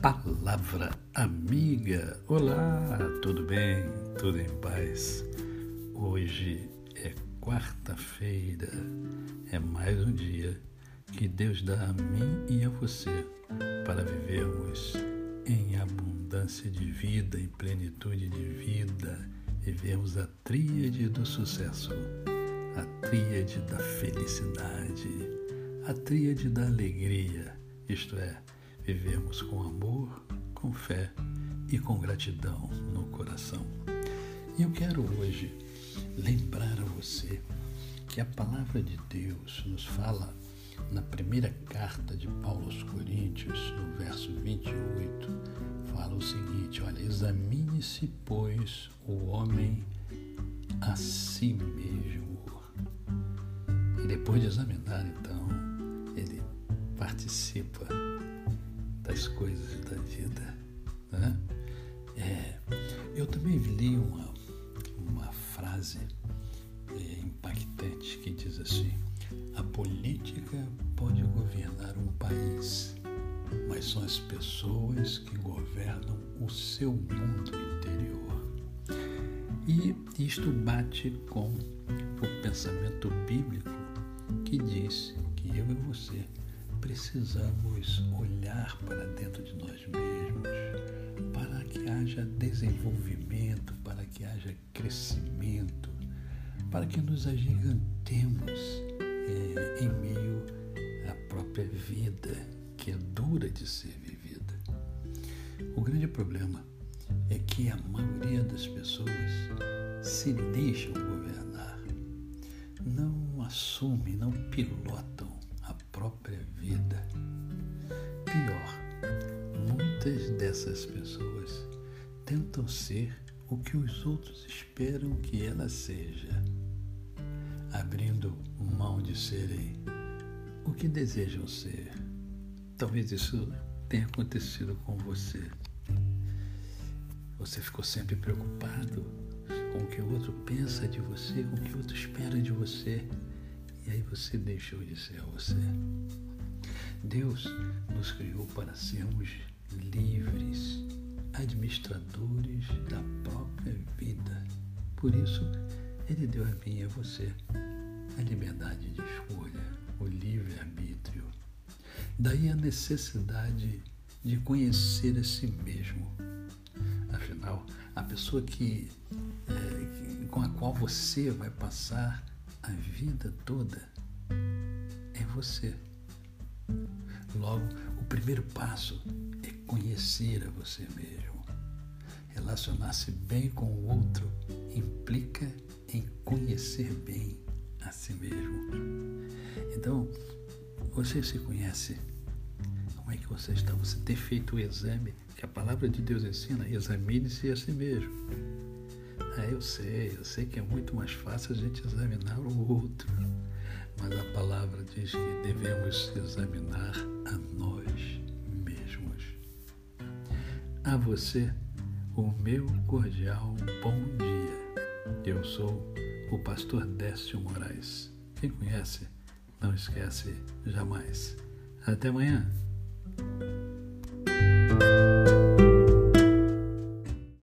Palavra amiga. Olá, tudo bem? Tudo em paz? Hoje é quarta-feira. É mais um dia que Deus dá a mim e a você para vivermos em abundância de vida, em plenitude de vida, vivermos a tríade do sucesso, a tríade da felicidade, a tríade da alegria, isto é, vivemos com amor, com fé e com gratidão no coração. E eu quero hoje lembrar a você que a palavra de Deus nos fala na primeira carta de Paulo aos Coríntios, no verso 28, fala o seguinte: olha, examine-se, pois, o homem a si mesmo. E depois de examinar, então, ele participa coisas da vida. Né? É, eu também li uma, uma frase é, impactante que diz assim: a política pode governar um país, mas são as pessoas que governam o seu mundo interior. E isto bate com o pensamento bíblico que diz que eu e você precisamos olhar para dentro de nós mesmos para que haja desenvolvimento, para que haja crescimento, para que nos agigantemos é, em meio à própria vida que é dura de ser vivida. O grande problema é que a maioria das pessoas se deixam governar, não assumem, não pilotam própria vida. Pior, muitas dessas pessoas tentam ser o que os outros esperam que ela seja, abrindo mão de serem o que desejam ser. Talvez isso tenha acontecido com você. Você ficou sempre preocupado com o que o outro pensa de você, com o que o outro espera de você. E aí você deixou de ser você. Deus nos criou para sermos livres, administradores da própria vida. Por isso, Ele deu a mim e a você a liberdade de escolha, o livre-arbítrio. Daí a necessidade de conhecer a si mesmo. Afinal, a pessoa que, é, com a qual você vai passar a vida toda é você. Logo, o primeiro passo é conhecer a você mesmo. Relacionar-se bem com o outro implica em conhecer bem a si mesmo. Então, você se conhece. Como é que você está? Você tem feito o exame que a palavra de Deus ensina? Examine-se a si mesmo. É, eu sei, eu sei que é muito mais fácil a gente examinar o outro, mas a palavra diz que devemos examinar a nós mesmos. A você, o meu cordial bom dia. Eu sou o pastor Décio Moraes. Quem conhece, não esquece jamais. Até amanhã.